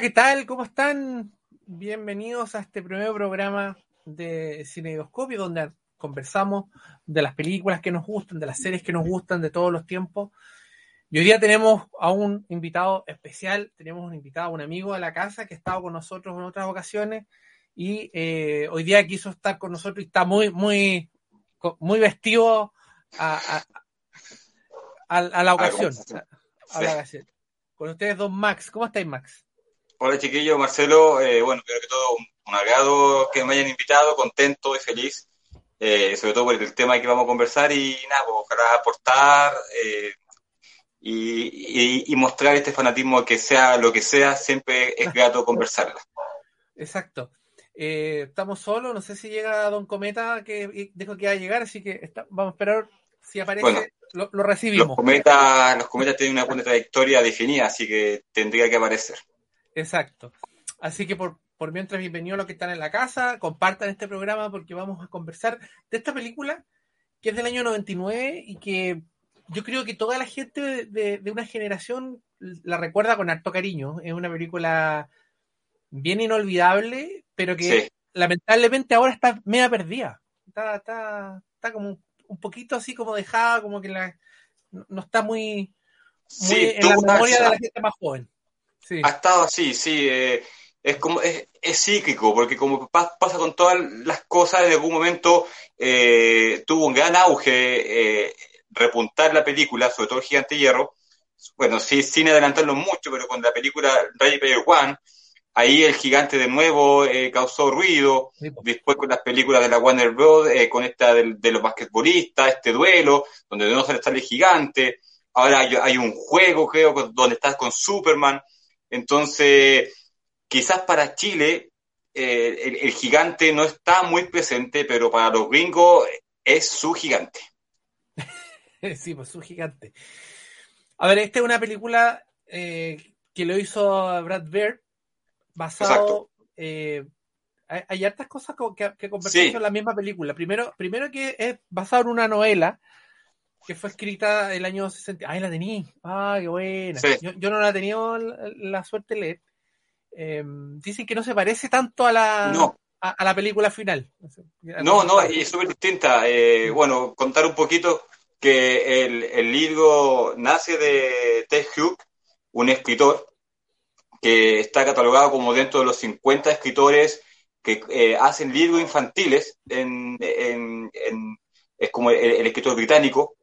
Hola, ¿qué tal? ¿Cómo están? Bienvenidos a este primer programa de Cineidoscopio, donde conversamos de las películas que nos gustan, de las series que nos gustan de todos los tiempos. Y hoy día tenemos a un invitado especial, tenemos un invitado, un amigo de la casa que ha estado con nosotros en otras ocasiones y eh, hoy día quiso estar con nosotros y está muy, muy, muy vestido a, a, a, a la ocasión. A la ocasión. Con ustedes dos, Max. ¿Cómo estáis, Max? Hola chiquillo, Marcelo, eh, bueno, primero que todo un, un, agrado que me hayan invitado, contento y feliz, eh, sobre todo por el tema que vamos a conversar y nada, pues, ojalá aportar eh, y, y, y, mostrar este fanatismo que sea lo que sea, siempre es grato conversarla. Exacto. Eh, estamos solos, no sé si llega Don Cometa, que dijo que iba a llegar, así que está, vamos a esperar si aparece. Bueno, lo, lo, recibimos. Los cometas, los cometas tienen una buena trayectoria definida, así que tendría que aparecer. Exacto. Así que por, por mientras, bienvenidos a los que están en la casa, compartan este programa porque vamos a conversar de esta película que es del año 99 y que yo creo que toda la gente de, de, de una generación la recuerda con harto cariño. Es una película bien inolvidable, pero que sí. lamentablemente ahora está media perdida. Está, está, está como un poquito así como dejada, como que la, no está muy, muy sí, en la memoria de la gente más joven. Sí. Ha estado así, sí. Eh, es como es, es, cíclico, porque como pasa con todas las cosas, en algún momento eh, tuvo un gran auge eh, repuntar la película, sobre todo el Gigante Hierro. Bueno, sí, sin adelantarlo mucho, pero con la película Ready Player One, ahí el gigante de nuevo eh, causó ruido. Sí. Después con las películas de la Warner Bros., con esta de, de, los basquetbolistas, este duelo, donde no sale el gigante. Ahora hay, hay un juego, creo, donde estás con Superman. Entonces, quizás para Chile eh, el, el, gigante no está muy presente, pero para los gringos es su gigante. sí, pues su gigante. A ver, esta es una película eh, que lo hizo Brad Bird, basado... Eh, hay, hay, hartas cosas que, que sí. en la misma película. Primero, primero que es basado en una novela que fue escrita el año 60. ¡Ay, la tení! ¡Ay, qué buena! Sí. Yo, yo, no la he tenido la, la suerte de leer. Eh, dicen que no se parece tanto a la, no. a, a, la película final. No, no, y es súper distinta. Eh, bueno, contar un poquito que el, el libro nace de Ted Hughes, un escritor que está catalogado como dentro de los 50 escritores que eh, hacen libros infantiles, en, en, en es como el, el, escritor británico.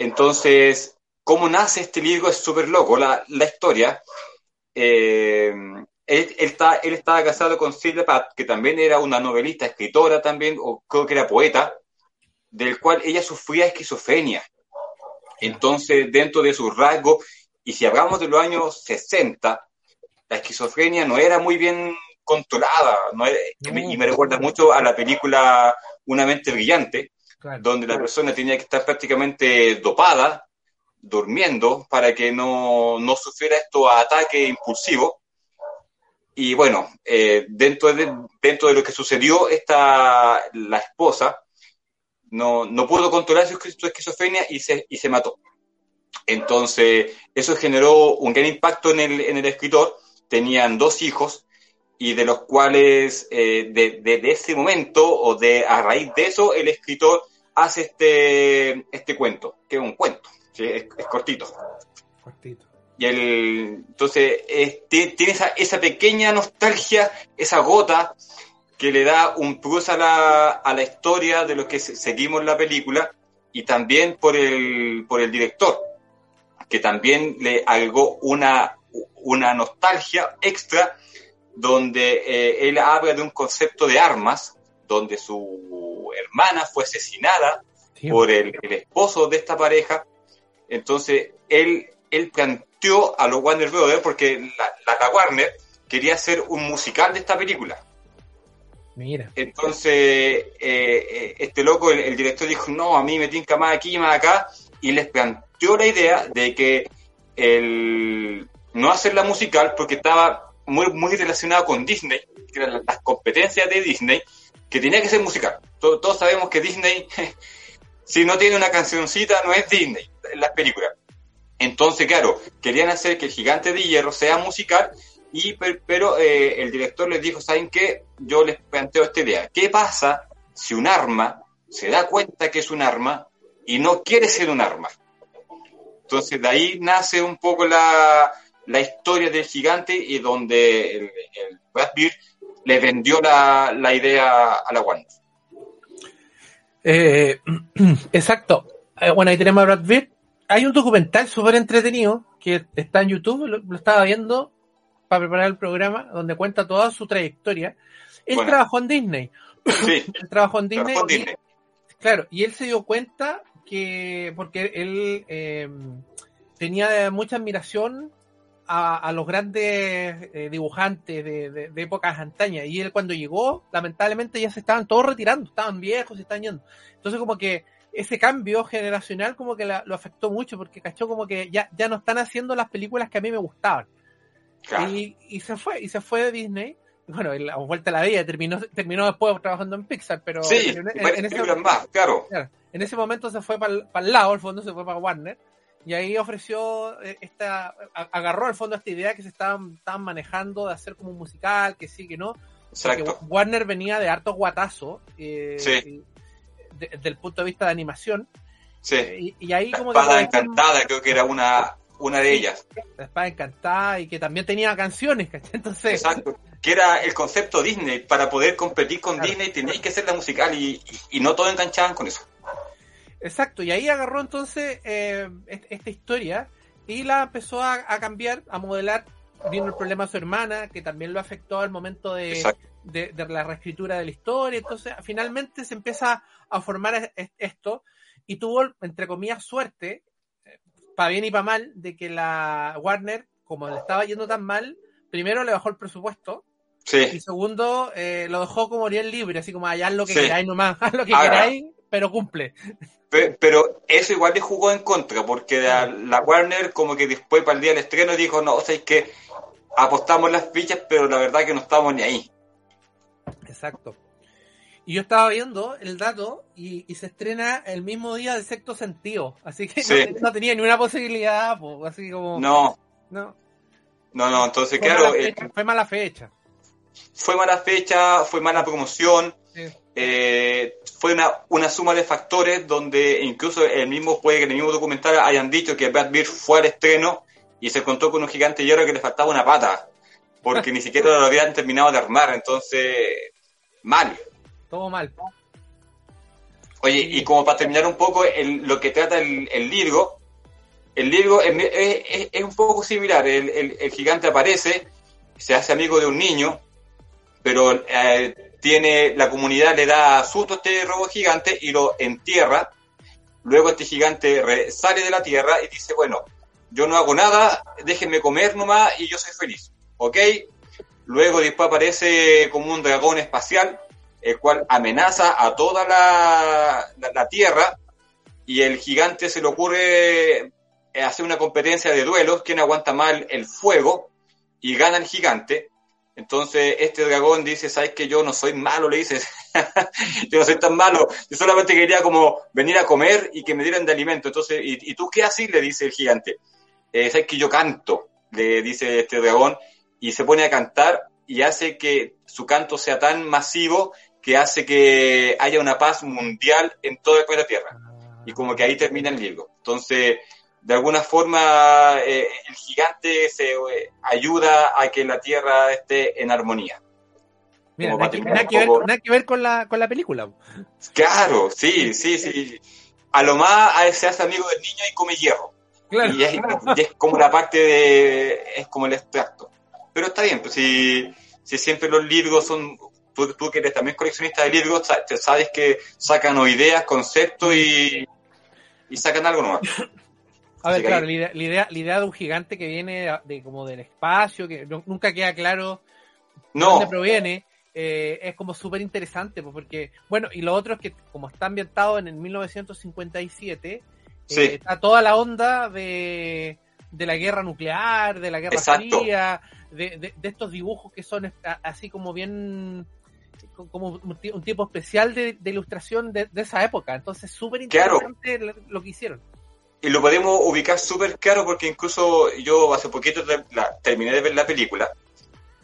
Entonces, ¿cómo nace este libro? Es súper loco la, la historia. Eh, él, él, está, él, estaba casado con Silvia Pat, que también era una novelista, escritora también, o creo que era poeta, del cual ella sufría esquizofrenia. Entonces, dentro de sus rasgos, y si hablamos de los años 60, la esquizofrenia no era muy bien controlada, no era, no. y me recuerda mucho a la película Una mente brillante, donde la persona tenía que estar prácticamente dopada, durmiendo, para que no, no sufriera estos ataques impulsivos. Y bueno, eh, dentro, de, dentro de lo que sucedió, esta, la esposa no, no pudo controlar su, su esquizofrenia y se, y se mató. Entonces, eso generó un gran impacto en el, en el escritor. Tenían dos hijos y de los cuales, eh, de, de, de, ese momento o de a raíz de eso, el escritor hace este, este cuento, que es un cuento, Sí, es, es cortito. Cortito. Y el, entonces es- ti- tiene esa, esa pequeña nostalgia, esa gota que le da un plus a la, a la historia de lo que se- seguimos la película y también por el, por el director, que también le algó una, una nostalgia extra donde eh, él habla de un concepto de armas, donde su hermana fue asesinada Sí, por el, el esposo de esta pareja. Entonces, él, él planteó a los Warner Brothers, porque la, la- la Warner quería hacer un musical de esta película. Mira. Entonces, eh, eh, este loco, el, el director dijo, no, a mí me tinca más aquí, más acá, y les planteó la idea de que el, no hacer la musical porque estaba muy, muy relacionado con Disney, que eran las competencias de Disney, que tenía que ser musical. Todos, todos sabemos que Disney, si no tiene una cancioncita, no es Disney en las películas. Entonces, claro, querían hacer que el gigante de hierro sea musical, y per- pero eh, el director les dijo, ¿saben qué? Yo les planteo esta idea. ¿Qué pasa si un arma se da cuenta que es un arma y no quiere ser un arma? Entonces, de ahí nace un poco la, la historia del gigante y donde el, el Brad Pitt le vendió la, la idea a la Warner. Eh, exacto. Eh, bueno, ahí tenemos a Brad Pitt. Hay un documental súper entretenido que está en YouTube, lo, lo estaba viendo para preparar el programa, donde cuenta toda su trayectoria. Él Bueno. trabajó en Disney. Sí, Él trabajó en Disney. trabajó en y- Disney. Claro, y él se dio cuenta que, porque él eh, tenía mucha admiración a, a los grandes eh, dibujantes de, de- de épocas antañas, y él cuando llegó, lamentablemente ya se estaban todos retirando, estaban viejos, se estaban yendo. Entonces como que ese cambio generacional como que la- lo afectó mucho, porque cachó como que ya, ya no están haciendo las películas que a mí me gustaban. Claro. Y, y se fue, y se fue de Disney. Bueno, la vuelta a la vida, terminó, terminó después trabajando en Pixar, pero sí, en- en- en ese- más, claro. En ese momento se fue para el lado, al fondo se fue para Warner, y ahí ofreció eh, esta, agarró al fondo esta idea que se estaban, estaban manejando de hacer como un musical, que sí, que no, porque Exacto. Warner venía de hartos guatazos, eh, Sí. desde el punto de vista de animación, Sí. eh, y, y ahí La como espada encantada, creo que era una, una de ellas. la espada encantada y que también tenía canciones, ¿cachai? Entonces, Exacto. Que era el concepto Disney. Para poder competir con Claro. Disney teníais que hacer la musical y, y, y no todos enganchaban con eso. Exacto, y ahí agarró entonces eh, est- esta historia y la empezó a, a cambiar, a modelar. Vino el problema de su hermana, que también lo afectó al momento de, de, de la reescritura de la historia. Entonces, finalmente se empieza a formar es- es- esto y tuvo, entre comillas, suerte, para bien y para mal, de que la Warner, como le estaba yendo tan mal, primero le bajó el presupuesto y Sí, segundo eh, lo dejó como bien libre, así como allá haz lo que Sí. queráis nomás, haz lo que queráis, pero cumple. Pe- pero eso igual le jugó en contra, porque la, la Warner como que después para el día del estreno dijo, no, o sea, es que apostamos las fichas, pero la verdad que no estamos ni ahí. Exacto. Y yo estaba viendo el dato y, y se estrena el mismo día del sexto sentido. Así que Sí. no, no tenía ni una posibilidad, po, así como. No, no. no, no, entonces Fue, claro, mala eh, fue mala fecha. fue mala fecha, fue mala promoción, Sí. Eh, fue una, una suma de factores donde incluso el mismo, puede que en el mismo documental hayan dicho que Brad Pitt fue al estreno y se encontró con un gigante hierro que le faltaba una pata, porque ni siquiera lo habían terminado de armar, entonces, mal. Todo mal. Oye, y como para terminar un poco el- lo que trata el, el Lirgo, el Lirgo es, es- es- es un poco similar. El, el- el gigante aparece, se hace amigo de un niño, pero eh, tiene la comunidad le da susto a este robot gigante y lo entierra. Luego este gigante sale de la tierra y dice, bueno, yo no hago nada, déjenme comer nomás y yo soy feliz. ¿Ok? Luego después aparece como un dragón espacial, el cual amenaza a toda la, la- la Tierra y el gigante se le ocurre eh, hacer una competencia de duelos, quien aguanta mal el fuego y gana el gigante. Entonces este dragón dice, ¿sabes que yo no soy malo? Le dice, yo no soy tan malo, yo solamente quería como venir a comer y que me dieran de alimento. Entonces, ¿y, tú qué haces? Le dice el gigante. Eh, ¿Sabes que yo canto? Le dice este dragón y se pone a cantar y hace que su canto sea tan masivo que hace que haya una paz mundial en el planeta Tierra. Y como que ahí termina el libro. Entonces, de alguna forma eh, el gigante se eh, ayuda a que la Tierra esté en armonía. Mira, nada, que, nada que ver, nada que ver con la, con la película. Claro, sí, sí, sí. A lo más se hace amigo del niño y come hierro. Claro. Y es, y es como la parte de. es como el extracto. Pero está bien, pues si, si siempre los libros son. Tú, tú que eres también coleccionista de libros, sabes que sacan o ideas, conceptos y. y sacan algo nuevo. A ver, claro, la idea, la, idea, la idea de un gigante que viene de, de como del espacio, que no- nunca queda claro de dónde proviene, eh, es como súper interesante, pues, porque, bueno, y lo otro es que como está ambientado en el 1957, eh, Sí. está toda la onda de, de la guerra nuclear, de la guerra Exacto. fría, de, de- de estos dibujos que son así como bien como un ti- un tipo especial de, ilustración de, esa época. Entonces, súper interesante lo que hicieron. Y lo podemos ubicar súper claro porque incluso yo hace poquito la- terminé de ver la película.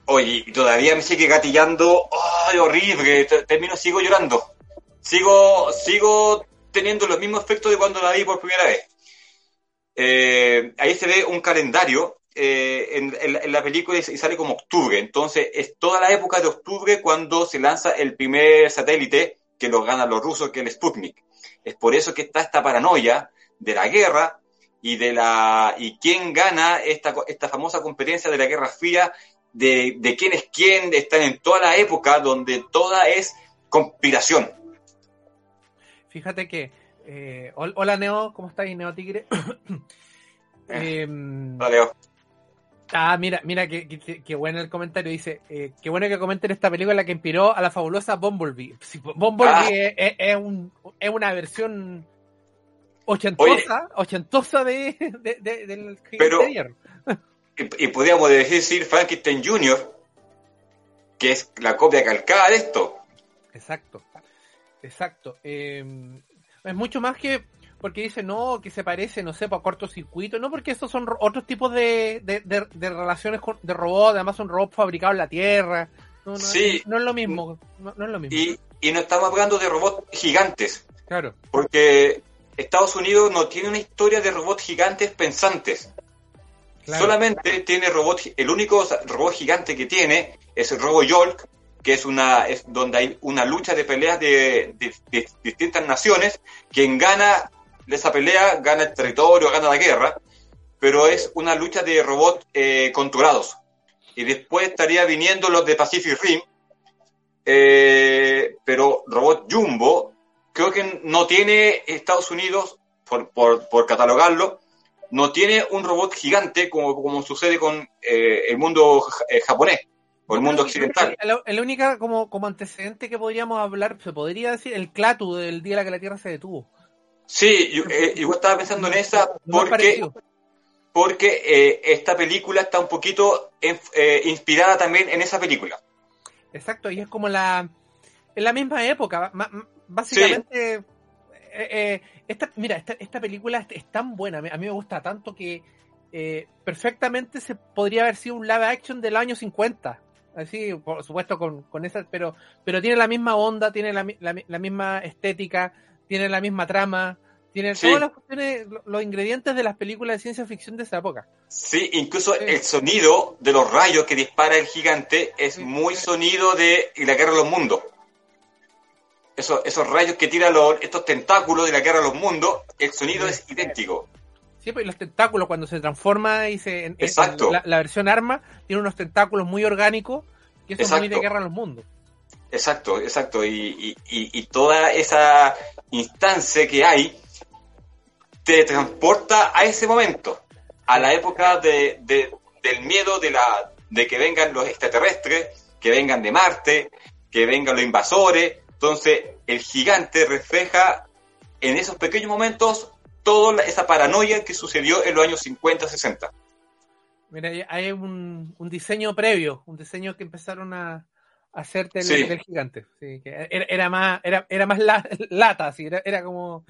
Oye, y todavía me sigue gatillando. ¡Ay, horrible! Te- Termino, sigo llorando. Sigo, sigo teniendo los mismos efectos de cuando la vi por primera vez. Eh, ahí se ve un calendario eh, en, en en la película y sale como octubre. Entonces, es toda la época de octubre cuando se lanza el primer satélite que lo ganan los rusos, que es el Sputnik. Es por eso que está esta paranoia de la guerra y de la y quién gana esta, esta famosa competencia de la Guerra Fría, de, de quién es quién, están en toda la época donde toda es conspiración. Fíjate que. eh, hol- hola Neo, ¿cómo estáis, Neo Tigre? Em, Vale, Leo. ah, mira, mira, qué que bueno el comentario. Dice: eh, Qué bueno que comenten esta película la que inspiró a la fabulosa Bumblebee. Sí, Bumblebee Ah. es, es- es un- es una versión ochentosa, ochentosa de, de- de- del Pero-. Y, y podríamos decir Frankenstein Jr., que es la copia calcada de esto. Exacto, exacto. Eh, es mucho más que porque dice no, que se parece, no sé, a cortocircuito, no porque estos son ro- otros tipos de, de, de- de relaciones con- de robots, además son robots fabricados en la Tierra. No, no, Sí. no es lo mismo, no, no es lo mismo. Y, y no estamos hablando de robots gigantes, Claro, porque Estados Unidos no tiene una historia de robots gigantes pensantes. claro. Solamente tiene robot, el único robot gigante que tiene es el robot Yolk, que es una, es donde hay una lucha de peleas de, de- de distintas naciones. Quien gana esa pelea gana el territorio, gana la guerra, pero es una lucha de robots eh, controlados. Y después estaría viniendo los de Pacific Rim, eh, pero robot Jumbo, creo que no tiene Estados Unidos, por, por, por catalogarlo, no tiene un robot gigante como, como sucede con eh, el mundo eh, japonés o el mundo occidental. La, la única como, como antecedente que podríamos hablar, se podría decir, el Clatu del día en la que la Tierra se detuvo. Sí, yo, eh, estaba pensando en esa porque, porque eh, esta película está un poquito en- eh, inspirada también en esa película. Exacto, y es como la. En la misma época, ma- ma- básicamente. eh, eh, esta, mira, esta, esta película es, es tan buena, a mí, me gusta tanto que eh, perfectamente se podría haber sido un live action del año 50. Así, por supuesto, con, con esa, pero, pero tiene la misma onda, tiene la, la mi- la misma estética, tiene la misma trama, tiene Sí. todas las cuestiones, lo- los ingredientes de las películas de ciencia ficción de esa época. Sí, incluso Sí. el sonido de los rayos que dispara el gigante es muy sonido de la guerra de los mundos. Esos, esos rayos que tiran los, estos tentáculos de la guerra de los mundos, el sonido Sí. es idéntico. Sí, pues, y los tentáculos cuando se transforma y se en- en- Exacto. la, la versión arma tiene unos tentáculos muy orgánicos que eso es muy de guerra en los mundos. Exacto, exacto. Y, y- y- y toda esa instancia que hay te transporta a ese momento, a la época de, de- del miedo de, la, de que vengan los extraterrestres, que vengan de Marte, que vengan los invasores. Entonces, el gigante refleja en esos pequeños momentos toda esa paranoia que sucedió en los años 50, 60. Mira, hay- un, un diseño previo, un diseño que empezaron a, a hacer del, Sí. del gigante. Sí, que era, era más, era, era más la- lata, así, era, era como.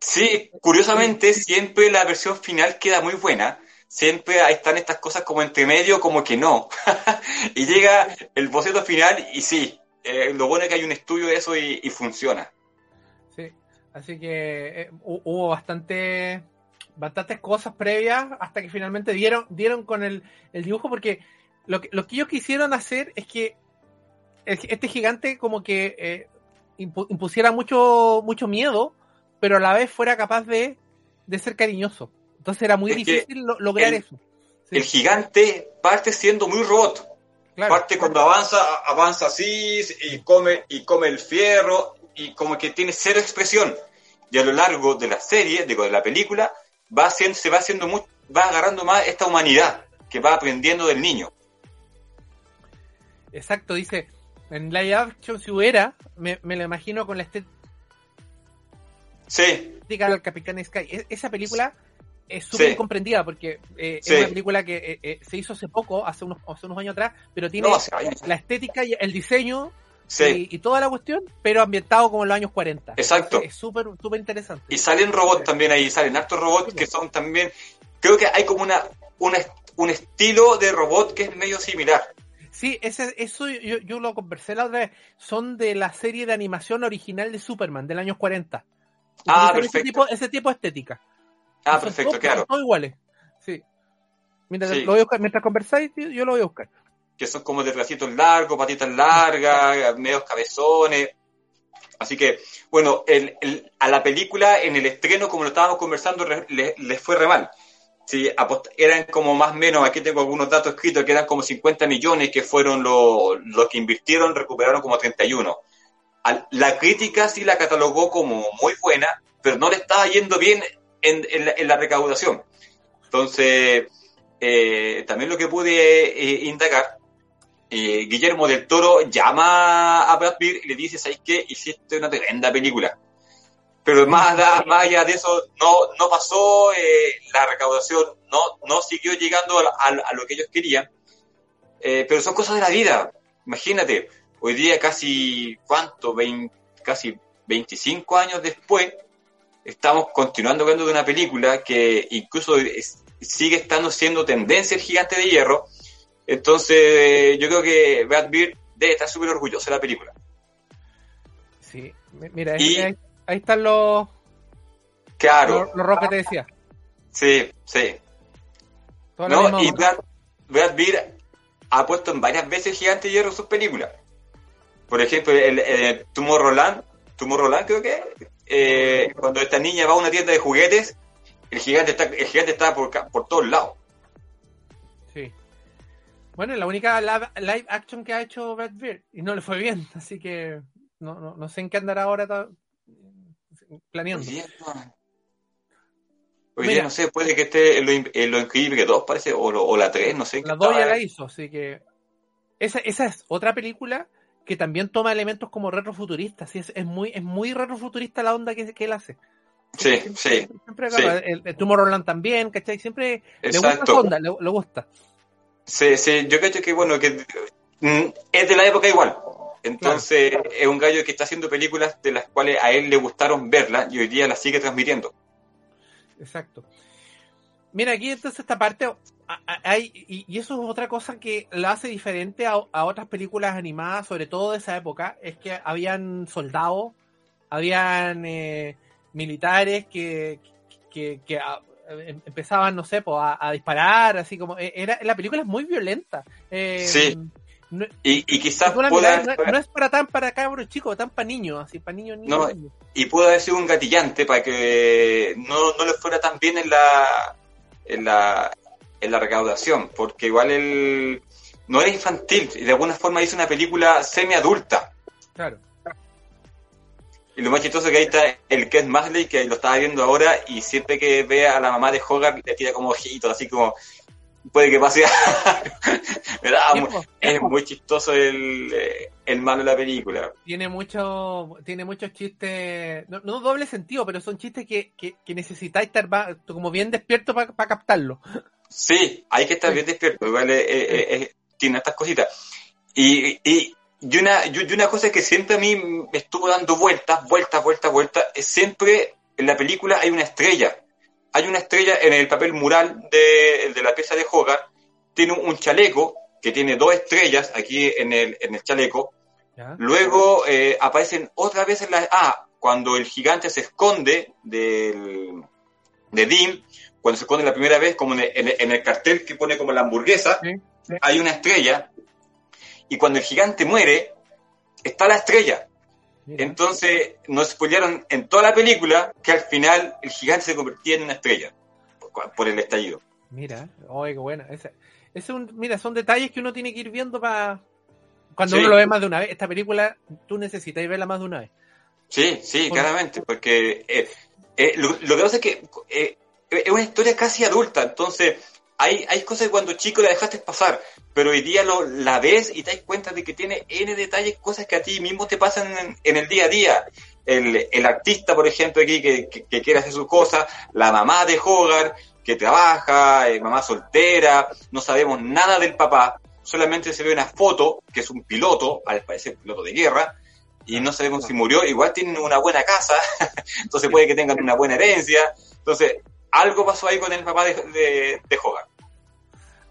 Sí, curiosamente siempre la versión final queda muy buena. Siempre están estas cosas como entre medio, como que no. y llega el boceto final y sí, eh, lo bueno es que hay un estudio de eso y, y funciona. Sí. Así que eh, hu- hubo bastante bastantes cosas previas hasta que finalmente dieron, dieron con el, el dibujo, porque lo que, lo que ellos quisieron hacer es que este gigante como que eh, impusiera mucho, mucho miedo, pero a la vez fuera capaz de, de ser cariñoso. Entonces era muy difícil lograr eso. El gigante parte siendo muy robot. Parte cuando avanza, avanza así y come, y come el fierro y como que tiene cero expresión. Y a lo largo de la serie, digo, de la película, va haciendo, se va haciendo muy, va agarrando más esta humanidad que va aprendiendo del niño. Exacto, dice, en live action si hubiera, me, lo imagino con la estética sí. del Capitán Sky. E, esa película es súper comprendida porque eh, es una película que eh, eh, se hizo hace poco, hace unos, hace unos años atrás, pero tiene la estética y el diseño y, toda la cuestión, pero ambientado como en los años 40. Exacto. Es súper súper interesante. Y salen robots también ahí, salen hartos robots que son también, creo que hay como una, una un estilo de robot que es medio similar. Sí, ese, eso yo, yo, lo conversé la otra vez. Son de la serie de animación original de Superman, del año 40. Ah, perfecto. Ese tipo, ese tipo de estética. Ah, perfecto, claro. Son iguales. Sí. Mientras, Lo voy a buscar, mientras conversáis, yo lo voy a buscar. Que son como de bracitos largos, patitas largas, medios cabezones. Así que, bueno, el, el, a la película en el estreno, como lo estábamos conversando, les le fue re mal. Sí, eran como más o menos, aquí tengo algunos datos escritos, que eran como 50 millones que fueron los que invirtieron, recuperaron como 31. La crítica sí la catalogó como muy buena, pero no le estaba yendo bien en, en, la, recaudación. Entonces, eh, también lo que pude eh, indagar, eh, Guillermo del Toro llama a Brad Pitt y le dice, ¿sabes qué? Hiciste una tremenda película pero más, más allá de eso no, no pasó, eh, la recaudación no, no siguió llegando a, lo que ellos querían, eh, pero son cosas de la vida. Imagínate, hoy día casi, ¿cuánto? casi 25 años después, estamos continuando viendo de una película que incluso sigue estando siendo tendencia el gigante de hierro. Entonces, yo creo que Brad Pitt debe estar súper orgulloso de la película. Sí, mira, es, ahí están los. Claro. Los, los que te decía. Sí, sí. No, y Brad, Brad ha puesto en varias veces Gigante Hierro en sus películas. Por ejemplo, el, el Tomorrowland, Tomorrowland creo que eh, cuando esta niña va a una tienda de juguetes, el gigante está, el gigante está por, por todos lados. Sí. Bueno, la única live, action que ha hecho Brad Beard y no le fue bien, así que no, no, no sé en qué andará ahora planeando. Hoy día, no sé, puede que esté en lo, en lo increíble 2, parece, o, la 3, no sé. La 2 ya la hizo, así que. Esa, esa es otra película que también toma elementos como retrofuturistas. Es, es, muy, es muy retrofuturista la onda que, que él hace. Sí, sí. Siempre, El, el, Tomorrowland también, ¿cachai? Siempre le gusta la onda, le, gusta. Sí, sí, yo creo que bueno, que mm, es de la época igual. Entonces, es un gallo que está haciendo películas de las cuales a él le gustaron verlas y hoy día las sigue transmitiendo. Exacto. Mira, aquí entonces esta parte, hay, y, eso es otra cosa que la hace diferente a, otras películas animadas, sobre todo de esa época, es que habían soldados, habían eh, militares que, que, em, empezaban, no sé, a, disparar, así como, e, era, la película es muy violenta. Eh, sí y, quizás pueda... no, es para tan para cabros chicos, tan para niños, así para niños, niños, Y pudo haber sido un gatillante para que no, no le fuera tan bien en la, en la, en la recaudación, porque igual él no era infantil y de alguna forma hizo una película semi-adulta. Claro. Y lo más chistoso que ahí está el Ken Masley, que lo estaba viendo ahora, y siempre que ve a la mamá de Hogarth le tira como ojitos, así como, puede que pase es muy chistoso el, el malo de la película. Tiene mucho, tiene muchos chistes, no, doble sentido, pero son chistes que, que, necesitáis estar como bien despierto para captarlo. Sí, hay que estar bien despierto, tiene estas cositas. Y, y, y, una, y una cosa que siempre a mí me estuvo dando vueltas, vueltas, vueltas, vueltas, es siempre en la película hay una estrella hay una estrella en el papel mural de, de la pieza de Hogarth, tiene un chaleco que tiene dos estrellas aquí en el, en el chaleco. Luego eh, aparecen otra vez en la... Ah, cuando el gigante se esconde del, de Dim, cuando se pone la primera vez, como en el, en el cartel que pone como la hamburguesa, Sí, sí. hay una estrella, y cuando el gigante muere, está la estrella. Mira. Entonces nos spoilearon en toda la película que al final el gigante se convertía en una estrella por, por el estallido. Mira, oye, qué bueno. Ese, es un, mira, son detalles que uno tiene que ir viendo para. Cuando Sí. uno lo ve más de una vez. Esta película, tú necesitas verla más de una vez. Sí, sí, claramente, porque eh, eh, lo, lo que pasa es que eh, es una historia casi adulta, entonces hay, hay cosas que cuando chico la dejaste pasar, pero hoy día lo, la ves y te das cuenta de que tiene N detalles, cosas que a ti mismo te pasan en, el día a día. El, el artista, por ejemplo, aquí que, quiere hacer sus cosas, la mamá de Hogarth, que trabaja, eh, mamá soltera, no sabemos nada del papá, solamente se ve una foto, que es un piloto, al parecer piloto de guerra, y no sabemos si murió, igual tienen una buena casa, entonces puede que tengan una buena herencia, entonces algo pasó ahí con el papá de, de, de Hogarth.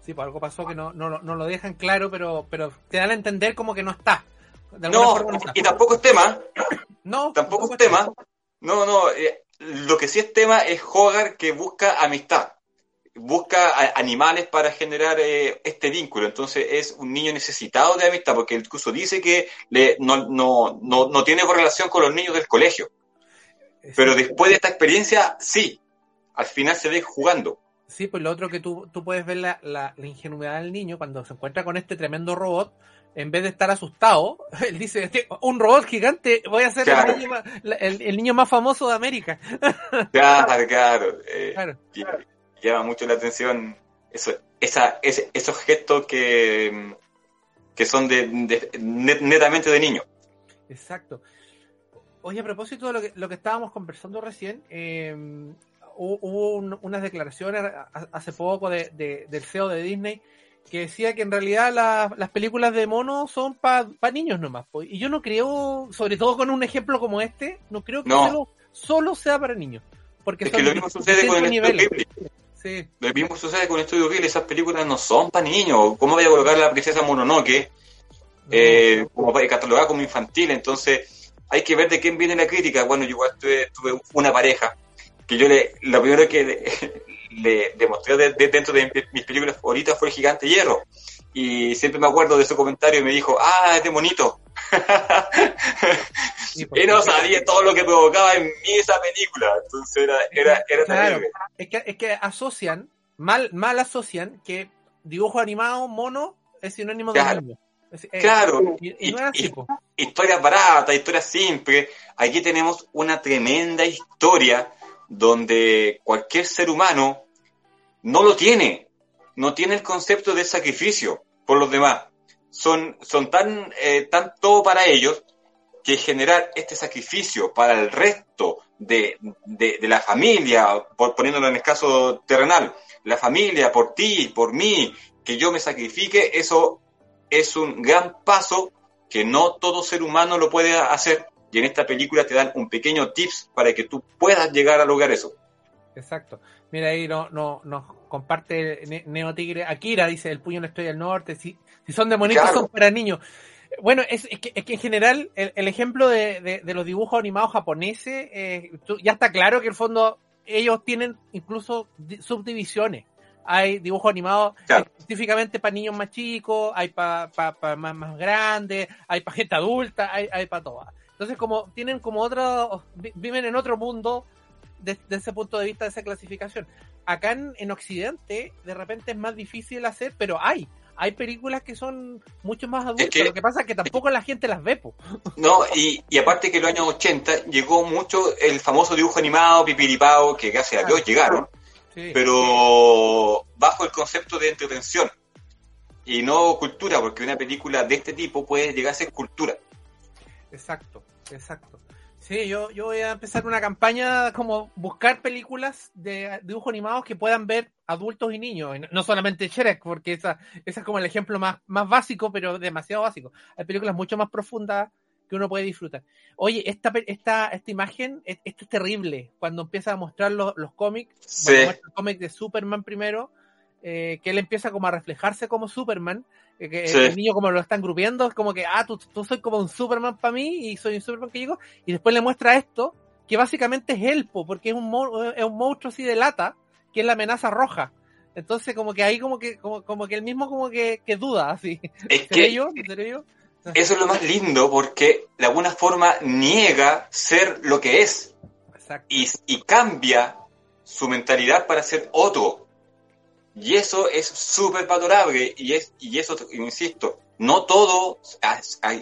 Sí, pues algo pasó que no, no, lo- no lo dejan claro, pero, pero te dan a entender como que no está. No, forma no está. y tampoco es tema, No, tampoco es tema, no, no, eh, lo que sí es tema es Hogarth que busca amistad, busca a- animales para generar eh, este vínculo, entonces es un niño necesitado de amistad, porque incluso dice que le, no, no, no, no tiene relación con los niños del colegio, pero después de esta experiencia, sí, al final se ve jugando. Sí, pues lo otro que tú, tú puedes ver la, la, la ingenuidad del niño cuando se encuentra con este tremendo robot, en vez de estar asustado, él dice, "Este, un robot gigante, voy a ser Claro. el, niño más, la- el- el niño más famoso de América. Claro, claro. eh, Claro. llama mucho la atención eso, esa, ese- esos gestos que, que son de, de- net- netamente de niño. Exacto. Oye, a propósito de lo que, lo que estábamos conversando recién, eh, hubo un- unas declaraciones hace poco de, de- del CEO de Disney que decía que en realidad la- las películas de mono son para niños nomás. po. Y yo no creo, sobre todo con un ejemplo como este, no creo que No. solo, solo sea para niños. Porque Es son que lo mismo sucede con el estudio. Ghibli. Sí, Lo mismo sucede con el estudio Ghibli. Esas películas no son para niños. ¿Cómo voy a colocar a la princesa Mononoke eh, como para- catalogada como infantil? Entonces hay que ver de quién viene la crítica. Bueno, yo igual tuve, tuve una pareja que yo le, lo primero que le, le demostré de- de- dentro de mis películas favoritas fue el gigante hierro. Y siempre me acuerdo de su comentario y me dijo, ah, es de monito. Sí, y no sabía todo lo que provocaba en mí esa película. Entonces era, era, era Claro. terrible. Es que, es que asocian, mal, mal asocian que dibujo animado, mono, es sinónimo de. Es- es- Claro. Y, y no historias baratas, historias simples. Aquí tenemos una tremenda historia donde cualquier ser humano no lo tiene, no tiene el concepto de sacrificio por los demás. Son, son tan, eh, tan todo para ellos que generar este sacrificio para el resto de, de, la familia, por, poniéndolo en el caso terrenal, la familia, por ti, por mí, que yo me sacrifique, eso es un gran paso que no todo ser humano lo puede hacer. Y en esta película te dan un pequeño tips para que tú puedas llegar a lograr eso. Exacto. Mira ahí no, no, nos comparte Ne- Neo Tigre. Akira dice el puño en la estrella del norte. Si, si son demonitos Claro. son para niños. Bueno, es, es que, es que en general el, el ejemplo de, de- de los dibujos animados japoneses, eh, tú- ya está claro que en el fondo ellos tienen incluso di- subdivisiones. Hay dibujos animados Claro. específicamente para niños más chicos, hay para más, más grandes, hay para gente adulta, hay, hay para todas. Entonces como tienen como otro, vi- viven en otro mundo de- desde ese punto de vista de esa clasificación. Acá en, en Occidente de repente es más difícil hacer, pero hay. Hay películas que son mucho más adultas. que- Lo que pasa es que tampoco la gente las ve, po. No, y, y aparte que en los años 80 llegó mucho el famoso dibujo animado, pipiripao, que gracias a Dios llegaron, Sí. pero bajo el concepto de entretención y no cultura, porque una película de este tipo puede llegar a ser cultura. Exacto, exacto. Sí, yo, yo voy a empezar una campaña como buscar películas de dibujos animados que puedan ver adultos y niños, no- solamente Shrek, porque esa, esa es como el ejemplo más, más básico, pero demasiado básico. Hay películas mucho más profundas que uno puede disfrutar. Oye, esta, esta, esta imagen, es- esto es terrible, cuando empieza a mostrar los, los cómics, Sí. el cómic de Superman primero, eh, que él empieza como a reflejarse como Superman, que Sí. el niño como lo están grupiendo, es como que, ah, tú, tú soy como un Superman para mí y soy un Superman que llegó, y después le muestra esto, que básicamente es Elpo, porque es un, es un monstruo así de lata, que es la amenaza roja. Entonces, como que ahí como que, como, como que el mismo como que, que duda, así. Es que yo? yo? Eso es lo más lindo, porque de alguna forma niega ser lo que es. Y, y cambia su mentalidad para ser otro. Y eso es súper valorable. Y, es, y eso, insisto, no todo,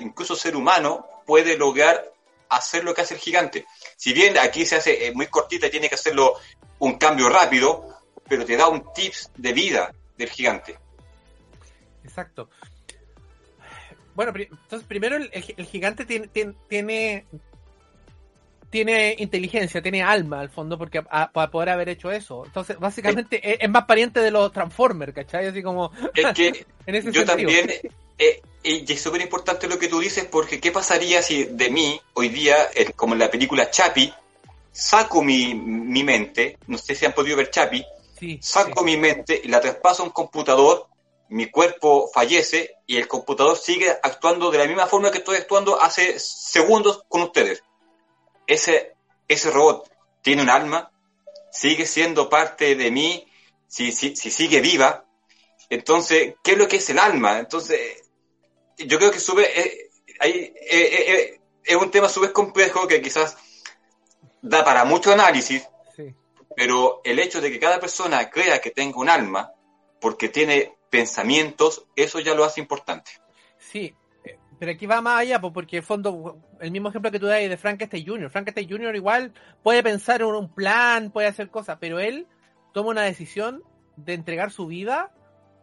incluso ser humano, puede lograr hacer lo que hace el gigante. Si bien aquí se hace eh, muy cortita y tiene que hacerlo un cambio rápido, pero te da un tips de vida del gigante. Exacto. Bueno, entonces primero el, gigante tiene, tiene, tiene, inteligencia, tiene alma al fondo porque para poder haber hecho eso. Entonces, básicamente es, más pariente de los Transformers, ¿cachai? Así como... Es que yo también... Eh, y es súper importante lo que tú dices porque ¿qué pasaría si de mí hoy día, como en la película Chapi, saco mi, mi mente, no sé si han podido ver Chapi, saco mi mente y la traspaso a un computador, mi cuerpo fallece y el computador sigue actuando de la misma forma que estoy actuando hace segundos con ustedes. Ese, ese robot tiene un alma, sigue siendo parte de mí, si, si, si sigue viva. Entonces, ¿qué es lo que es el alma? Entonces, yo creo que sube, eh, eh, eh, es un tema súper complejo que quizás da para mucho análisis, pero el hecho de que cada persona crea que tenga un alma, porque tiene pensamientos, eso ya lo hace importante. Sí, eh, pero aquí va más allá, porque en fondo, el mismo ejemplo que tú das de Frankenstein Jr. Frankenstein Jr. igual puede pensar en un plan, puede hacer cosas, pero él toma una decisión de entregar su vida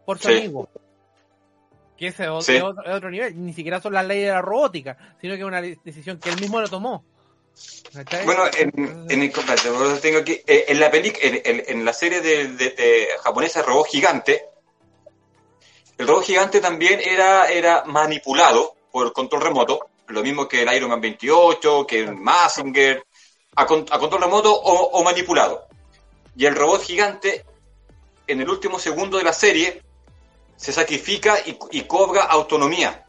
por su amigo. Que ese es otro, nivel. Ni siquiera son las leyes de la robótica, sino que es una decisión que él mismo lo tomó. Bueno, en, en, tengo aquí, eh, en la en, la serie de, japonesa Robot Gigante, el robot gigante también era, era manipulado por control remoto, lo mismo que el Iron Man 28, que el Massinger, a, control remoto o, manipulado. Y el robot gigante, en el último segundo de la serie, se sacrifica y cobra autonomía.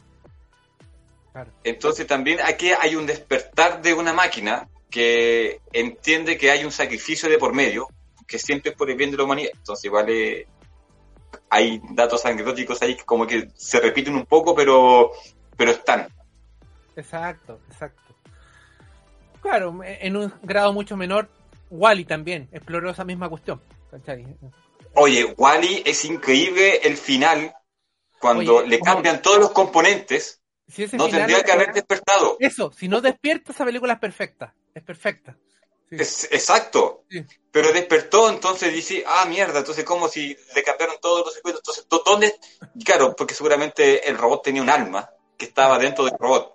Entonces también aquí hay un despertar de una máquina que entiende que hay un sacrificio de por medio, que siempre es por el bien de la humanidad. Entonces eh, hay datos anecdóticos ahí que como que se repiten un poco, pero, pero están. Exacto, exacto. Claro, en un grado mucho menor, Wally también exploró esa misma cuestión. Oye, Wally es increíble el final, cuando le cambian todos los componentes no tendría que haber despertado. Eso, si no despierta, esa película es perfecta. Es perfecta. exacto. Pero despertó, entonces dice, ah, mierda, entonces como si le cambiaron todos los circuitos. Entonces, ¿dónde? Claro, porque seguramente el robot tenía un alma que estaba dentro del robot.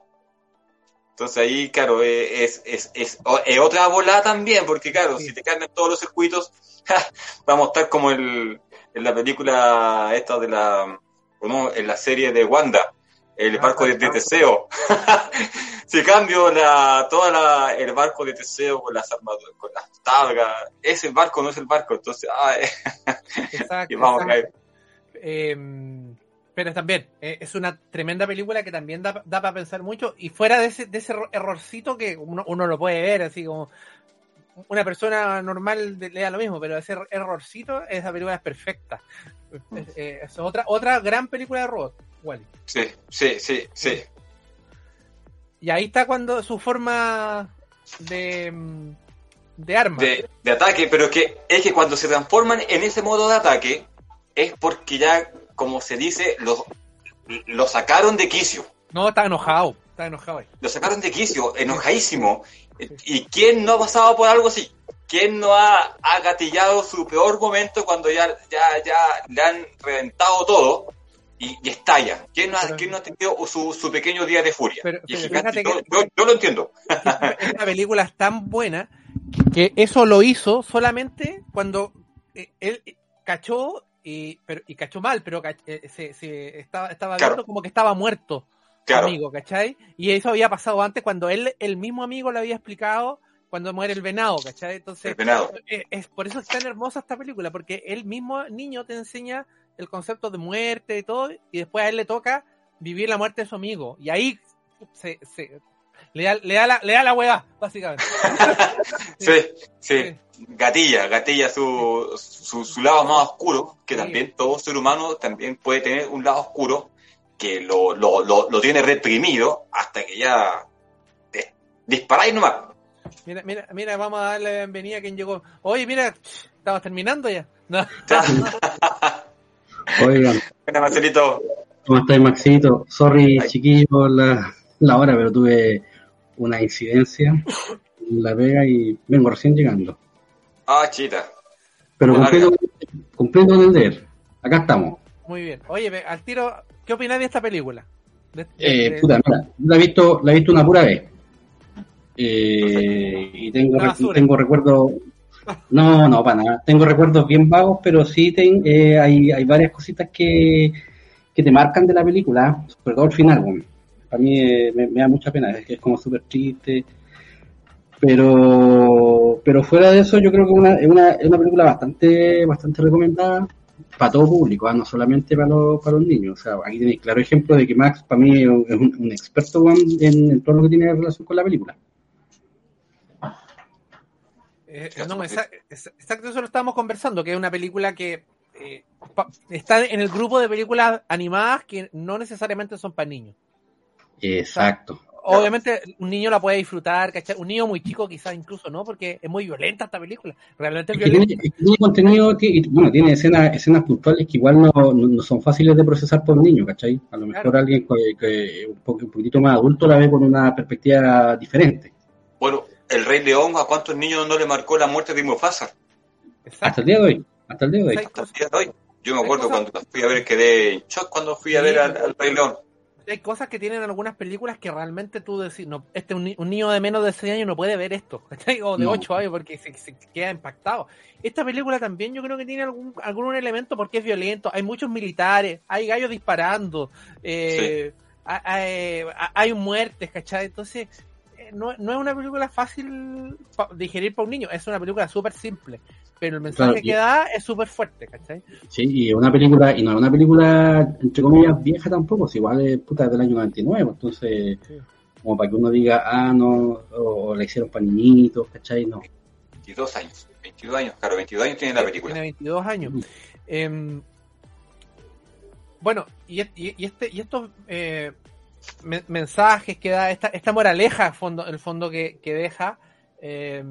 Entonces ahí, claro, eh, es, es, es, otra bola también, porque claro, si te cambian todos los circuitos, vamos a estar como el, en la película esta de la, no, en la serie de Wanda, el barco de, Teseo. si cambio la, toda el barco de Teseo con las armaduras, con las tablas, ese barco no es el barco, entonces, exacto, vamos a caer. Em, pero también, eh, es una tremenda película que también da, para pensar mucho, y fuera de ese, de ese errorcito que uno, uno lo puede ver, así como una persona normal le da lo mismo, pero ese errorcito, esa película es perfecta. Es, otra, otra gran película de robot. Sí, sí, sí, sí. Y ahí está cuando su forma de, de arma. De, ataque, pero que es que cuando se transforman en ese modo de ataque es porque ya, como se dice, lo, lo sacaron de quicio. No, está enojado, está enojado. Lo sacaron de quicio, enojadísimo. ¿Y quién no ha pasado por algo así? ¿Quién no ha, agatillado su peor momento cuando ya, ya, ya le han reventado todo? y, estalla. ¿Quién no, ha, no tenido su, pequeño día de furia? yo, lo entiendo. Esta película es tan buena que eso lo hizo solamente cuando eh, él cachó y, pero, y cachó mal, pero eh, se, estaba, estaba viendo como que estaba muerto. Amigo, ¿cachai? Y eso había pasado antes cuando él, el mismo amigo le había explicado cuando muere el venado, ¿cachai? Entonces, eh, Es, por eso es tan hermosa esta película, porque el mismo niño te enseña el concepto de muerte y todo, y después a él le toca vivir la muerte de su amigo. Y ahí se, da, le da la, le da la hueá, básicamente. sí, sí, Gatilla, gatilla su, su, su, lado más oscuro, que también todo ser humano también puede tener un lado oscuro que lo, lo, lo, lo tiene reprimido hasta que ya disparáis nomás. Mira, mira, mira, vamos a darle la bienvenida a quien llegó. Oye, mira, estamos terminando ya. No. Oigan. Buenas, Marcelito. ¿Cómo estáis, Maxito? Sorry, chiquillo, la, la hora, pero tuve una incidencia en la vega y vengo recién llegando. Ah, chita. Pero completo, completo con el deber. Acá estamos. Muy bien. Oye, al tiro, ¿qué opinas de esta película? De, de, eh, de... puta, mira, la he visto, la he visto una pura vez. Eh, y tengo, tengo recuerdos. No, no, para nada. Tengo recuerdos bien vagos, pero sí ten, eh, hay, hay varias cositas que, que te marcan de la película, sobre todo el final. Bueno. Para mí eh, me, da mucha pena, es que es como súper triste. Pero, pero fuera de eso, yo creo que es, una, es una película bastante, bastante recomendada para todo público, ¿eh? no solamente para los, para los niños. O sea, aquí tenéis claro ejemplo de que Max, para mí, es un, experto en, en, todo lo que tiene relación con la película. Eh, no, exacto, eso lo estábamos conversando, que es una película que eh, está en el grupo de películas animadas que no necesariamente son para niños. Exacto. Obviamente un niño la puede disfrutar, ¿cachai? Un niño muy chico quizás incluso, ¿no? Porque es muy violenta esta película. Realmente es violenta. Tiene, tiene contenido, tiene, bueno, tiene escenas, escenas puntuales que igual no, no, son fáciles de procesar por un niño, ¿cachai? A lo mejor claro. alguien que, que un, poquito más adulto la ve con una perspectiva diferente. Bueno, el Rey León, ¿a cuántos niños no le marcó la muerte de Mufasa? Exacto. Hasta el día de hoy. Hasta el día de hoy. Hasta el día de hoy. Yo me acuerdo cuando fui a ver, quedé en shock cuando fui a ver al, al, Rey León. Hay cosas que tienen algunas películas que realmente tú decís, no, este un, un niño de menos de 6 años no puede ver esto, o de no. 8 años porque se, se, queda impactado. Esta película también yo creo que tiene algún, algún elemento porque es violento, hay muchos militares, hay gallos disparando, eh, sí. hay, hay, muertes, ¿cachai? Entonces, no, no, es una película fácil digerir para un niño, es una película súper simple, pero el mensaje claro, que da es súper fuerte, ¿cachai? Sí, y una película, y no es una película, entre comillas, vieja tampoco, si igual es puta del año 99, entonces, sí. como para que uno diga, ah, no, o la hicieron para niñitos, ¿cachai? No. 22 años, 22 años, claro, 22 años tiene la película. Tiene 22 años. Mm. Eh, bueno, y, y, y, este, y estos eh, mensajes que da, esta, esta moraleja, el fondo, el fondo que, que deja, eh,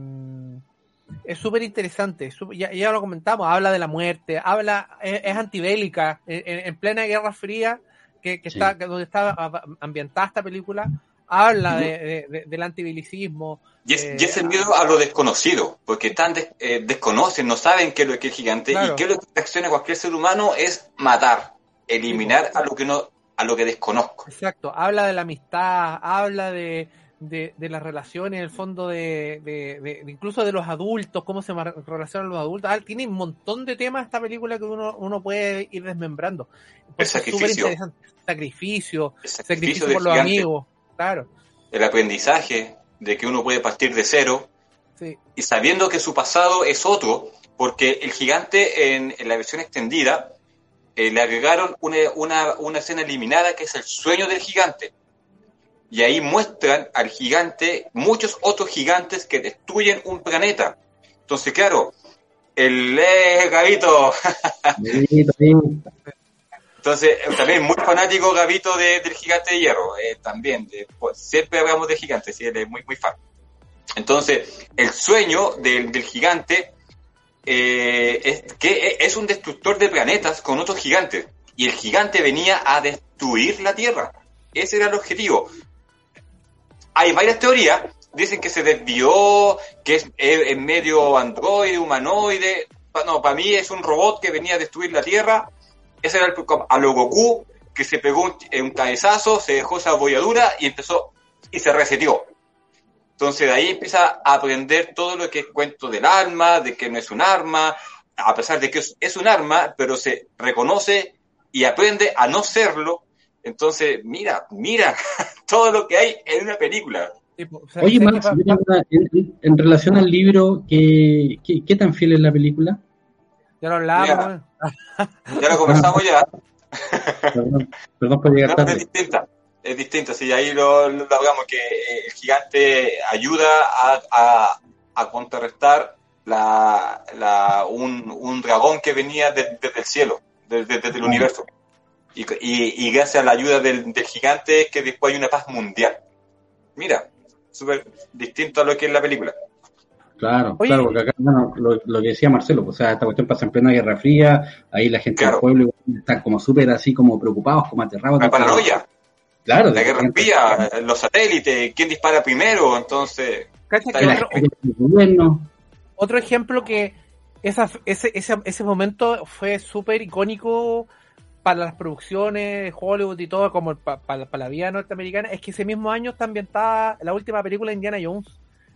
es súper interesante. Ya, ya, lo comentamos, habla de la muerte, habla, es, es antibélica, en, en, plena Guerra Fría, que, que sí. está, que donde está ambientada esta película, habla de, de, de, del antibelicismo. Y es, eh, y es, el miedo a lo desconocido, porque están des, eh, desconocen, no saben qué es lo que es gigante, claro. y qué es lo que reacciona cualquier ser humano es matar, eliminar sí, a lo que no a lo que desconozco. Exacto, habla de la amistad, habla de, de, de las relaciones, en el fondo de, de, incluso de los adultos, cómo se relacionan los adultos. Ah, tiene un montón de temas esta película que uno, uno puede ir desmembrando. El sacrificio. Es sacrificio. El sacrificio, sacrificio por los gigante. amigos, claro. El aprendizaje de que uno puede partir de cero sí. y sabiendo que su pasado es otro, porque el gigante en, en la versión extendida eh, le agregaron una, una, una, escena eliminada que es el sueño del gigante. Y ahí muestran al gigante, muchos otros gigantes que destruyen un planeta. Entonces, claro, el eh, Gabito. Entonces, también muy fanático Gabito de, del gigante de hierro. Eh, también, de, pues, siempre hablamos de gigantes, sí, él es muy, muy fan. Entonces, el sueño del, del gigante eh, es, que es un destructor de planetas con otros gigantes. Y el gigante venía a destruir la Tierra. Ese era el objetivo. Hay varias teorías. Dicen que se desvió, que es en medio androide, humanoide. No, para mí es un robot que venía a destruir la Tierra. Ese era el, a que se pegó un, un cabezazo, se dejó esa bolladura y empezó y se reseteó. Entonces de ahí empieza a aprender todo lo que es cuento del arma, de que no es un arma, a pesar de que es un arma, pero se reconoce y aprende a no serlo. Entonces, mira, mira todo lo que hay en una película. Oye, Max, en, en, relación al libro, ¿qué, qué, qué tan fiel es la película? Ya lo hablamos. Ya lo conversamos ya. Perdón, perdón por llegar no, tarde. Es distinta. es distinto. Sí, ahí lo, lo hablamos, que el gigante ayuda a, a, a contrarrestar la, la, un, un dragón que venía desde el cielo, desde, desde el universo. Y, y, y, gracias a la ayuda del, del gigante es que después hay una paz mundial. Mira, súper distinto a lo que es la película. Claro, Oye, claro, porque acá, bueno, lo, lo, que decía Marcelo, pues, o sea, esta cuestión pasa en plena Guerra Fría, ahí la gente claro. del pueblo están como súper así, como preocupados, como aterrados. La paranoia. Claro. La Guerra Fría, los satélites, quién dispara primero, entonces... Otro, otro, otro ejemplo que esa, ese, ese, ese momento fue súper icónico para las producciones de Hollywood y todo, como para pa, pa la vida norteamericana, es que ese mismo año está ambientada la última película de Indiana Jones,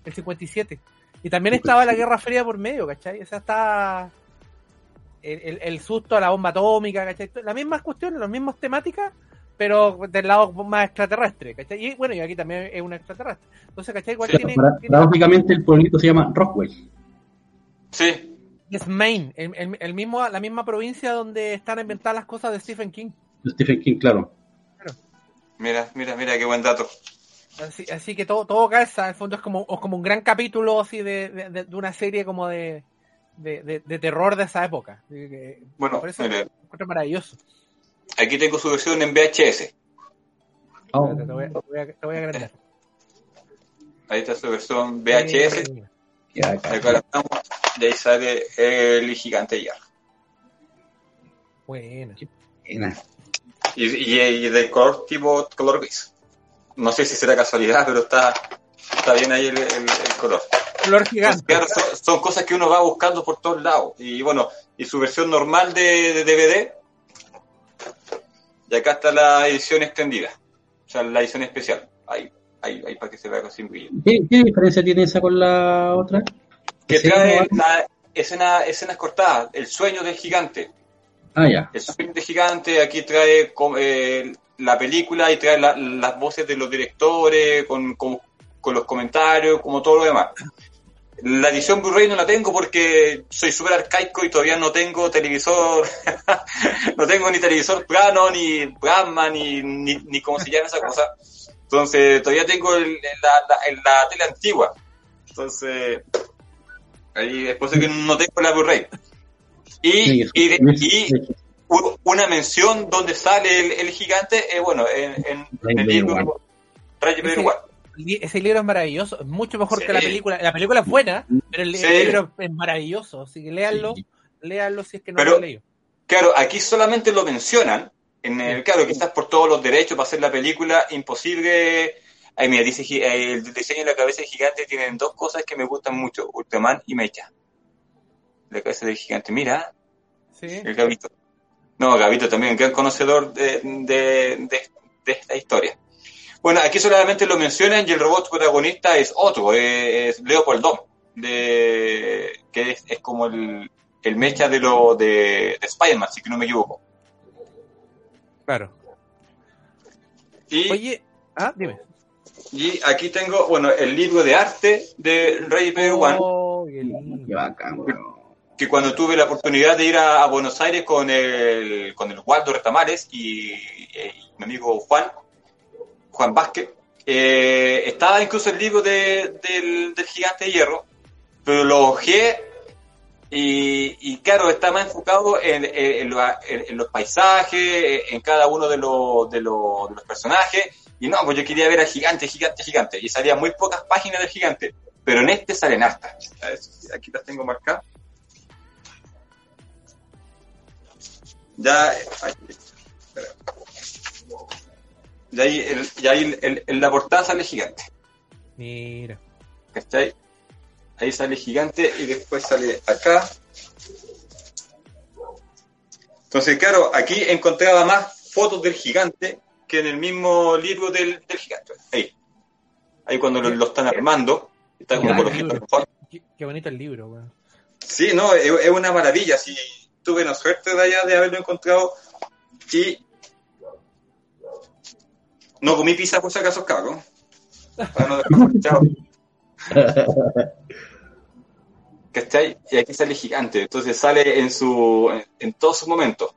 el 57. Y también estaba la Guerra Fría por medio, ¿cachai? O sea, está el, el, el susto a la bomba atómica, ¿cachai? Las mismas cuestiones, las mismas temáticas, pero del lado más extraterrestre, ¿cachai? Y bueno, y aquí también es un extraterrestre. Entonces, ¿cachai? Igual sí, tiene, Paradójicamente el pueblito se llama Rockwell. Sí. Es Maine, el, el, el, mismo, la misma provincia donde están inventadas las cosas de Stephen King. Stephen King, claro. claro. Mira, mira, mira, qué buen dato. Así, así que todo, todo calza, en el fondo es como, como un gran capítulo así de, de, de una serie como de, de, de, terror de esa época. Bueno, por eso es maravilloso. Aquí tengo su versión en VHS. Oh. Te, voy a, te, voy a, te voy a agrandar. Ahí está su versión VHS. Ya, acá la estamos. De ahí sale el gigante ya. Buena. Buena. Y, y, y, de color tipo color gris. No sé si será casualidad, pero está, está bien ahí el, el, el color. Color gigante. Entonces, claro, son, son, cosas que uno va buscando por todos lados. Y bueno, y su versión normal de, de DVD. Y acá está la edición extendida. O sea, la edición especial. Ahí, ahí, ahí para que se vea sin brillo. ¿Qué, ¿Qué, diferencia tiene esa con la otra? Que trae la escena, escenas cortadas, el sueño del gigante. Ah, ya. El sueño del gigante, aquí trae eh, la película y trae la, las voces de los directores con, con, con, los comentarios, como todo lo demás. La edición Blu-ray no la tengo porque soy súper arcaico y todavía no tengo televisor, no tengo ni televisor plano, ni plasma, ni, ni, ni cómo se llama esa cosa. Entonces, todavía tengo el, la, la, la tele antigua. Entonces, Ahí después de que no tengo la Blu-ray. Y, sí, y, de, y, una mención donde sale el, el gigante, eh, bueno, en, en, en el libro Ray ese, ese libro es maravilloso, es mucho mejor sí. que la película. La película es buena, pero el, sí. el libro es maravilloso, así que léanlo, sí. léanlo si es que no pero, lo han leído. Claro, aquí solamente lo mencionan, en el, claro, quizás por todos los derechos para hacer la película, imposible Ay, mira, dice el diseño de la cabeza del gigante tienen dos cosas que me gustan mucho, Ultraman y Mecha. La cabeza del gigante, mira. Sí. El Gabito. No, Gabito también, gran conocedor de, de, de, de, esta historia. Bueno, aquí solamente lo mencionan y el robot protagonista es otro, es, es Leopoldón, de, que es, es como el, el mecha de lo de, de Spider-Man, si que no me equivoco. Claro. Y, Oye, ah, dime. Y aquí tengo, bueno, el libro de arte de Ray Player One. Oh, que cuando tuve la oportunidad de ir a, a, Buenos Aires con el, con el Waldo Retamares y, y mi amigo Juan, Juan Vázquez, eh, estaba incluso el libro de, del, del, gigante de hierro, pero lo ojé y, y claro, está más enfocado en, en, en, en, los paisajes, en cada uno de los, de los, de los personajes y no, pues yo quería ver al gigante, gigante, gigante. Y salía muy pocas páginas del gigante. Pero en este salen hartas. Aquí las tengo marcadas. Ya. Ya ahí, el, ahí el, en la portada sale gigante. Mira. ¿Cachai? Ahí sale gigante y después sale acá. Entonces, claro, aquí encontraba más fotos del gigante que en el mismo libro del, del gigante. Ahí. Ahí cuando lo, lo están armando, está como mejor. Qué, qué, bonito el libro, weón. Sí, no, es, es, una maravilla. Sí, tuve la suerte de allá de haberlo encontrado y no comí pizza por si acaso cago. Para no Chao. ¿Cachai? Y aquí sale gigante. Entonces sale en su en, en todos sus momentos.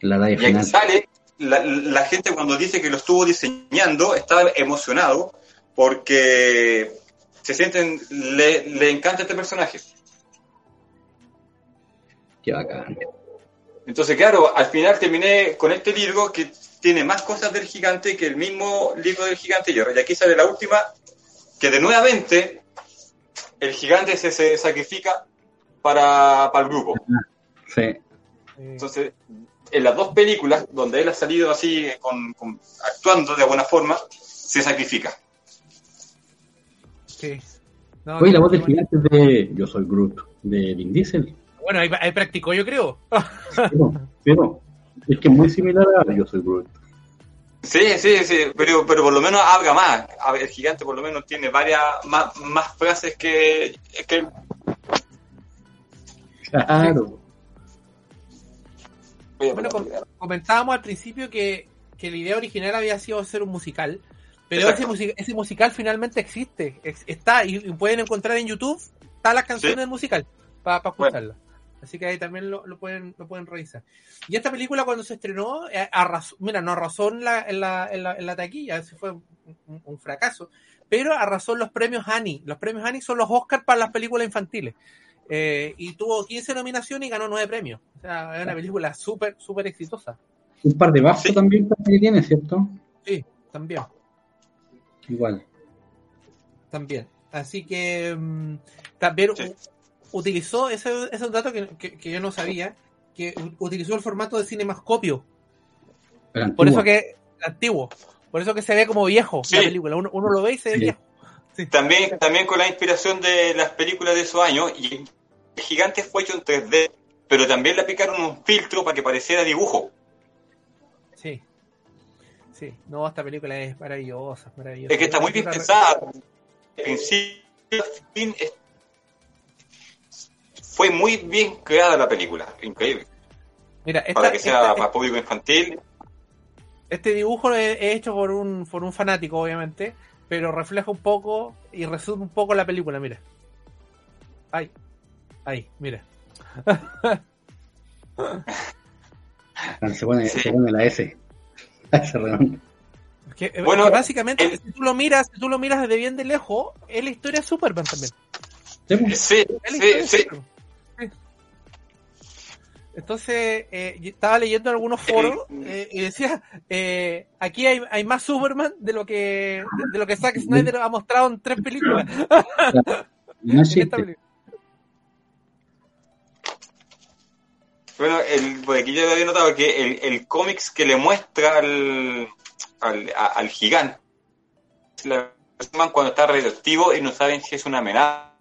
La y aquí sale la, la gente cuando dice que lo estuvo diseñando estaba emocionado porque se sienten, le, le encanta este personaje. Qué bacán. Entonces, claro, al final terminé con este libro que tiene más cosas del gigante que el mismo libro del gigante. Y aquí sale la última, que de nuevamente el gigante se, se sacrifica para, para el grupo. Sí. Entonces, en las dos películas, donde él ha salido así, con, con- actuando de buena forma, se sacrifica. Sí. No, Oye, la no, voz del gigante es de Yo soy Groot, de Vin Diesel. Bueno, ahí, ahí practicó, yo creo. Pero, pero es que es muy similar a Yo soy Groot. Sí, sí, sí, pero, pero por lo menos habla más. El gigante por lo menos tiene varias más, más frases que, que. Claro. Bueno, com- comentábamos al principio que, que la idea original había sido hacer un musical, pero ese, Exacto. musi- ese musical finalmente existe, ex- está y, y pueden encontrar en YouTube están las canciones Sí. del musical para Bueno. escucharlas. Así que ahí también lo, lo pueden lo pueden revisar. Y esta película cuando se estrenó, eh, arrasó, mira, no arrasó en la, en la, en la, en la taquilla, ese fue un, un- un fracaso, pero arrasó en los premios Annie. Los premios Annie son los Oscars para las películas infantiles. Eh, y tuvo 15 nominaciones y ganó 9 premios. O sea, es una película súper, súper exitosa. Un par de vasos Sí. también que tiene, ¿cierto? Sí, también, Igual. también. Así que mm, también Sí. utilizó, ese, ese es un dato que, que- que yo no sabía, que utilizó el formato de cinemascopio. Pero Por eso que, antiguo, por eso que se ve como viejo Sí. la película. Uno, uno lo ve y se ve Sí. viejo. También, también con la inspiración de las películas de esos años, y el gigante fue hecho en 3D, pero también le aplicaron un filtro para que pareciera dibujo. Sí. Sí, no, esta película es maravillosa, maravillosa. Es que está muy bien pensada. De principio fin, fue muy bien creada la película, increíble. Mira, esta- Para que sea esta- para público infantil, Este dibujo es, hecho por un, por un fanático, obviamente, pero refleja un poco y resume un poco la película, mira. Ahí, ahí, mira. Se pone, Sí. se pone la S. Se redonda. Que, eh, Bueno, que básicamente, el- si tú lo miras, si tú lo miras desde bien de lejos, es la historia de Superman también. Sí, pues. sí, sí. Entonces, eh, yo estaba leyendo en algunos foros eh, y decía, eh, aquí hay, hay más Superman de lo que de lo que Zack Snyder ha mostrado en tres películas. No existe. Bueno, el, por aquí yo había notado que el, el cómics que le muestra al, al, a- al gigante la Superman cuando está radioactivo y no saben si es una amenaza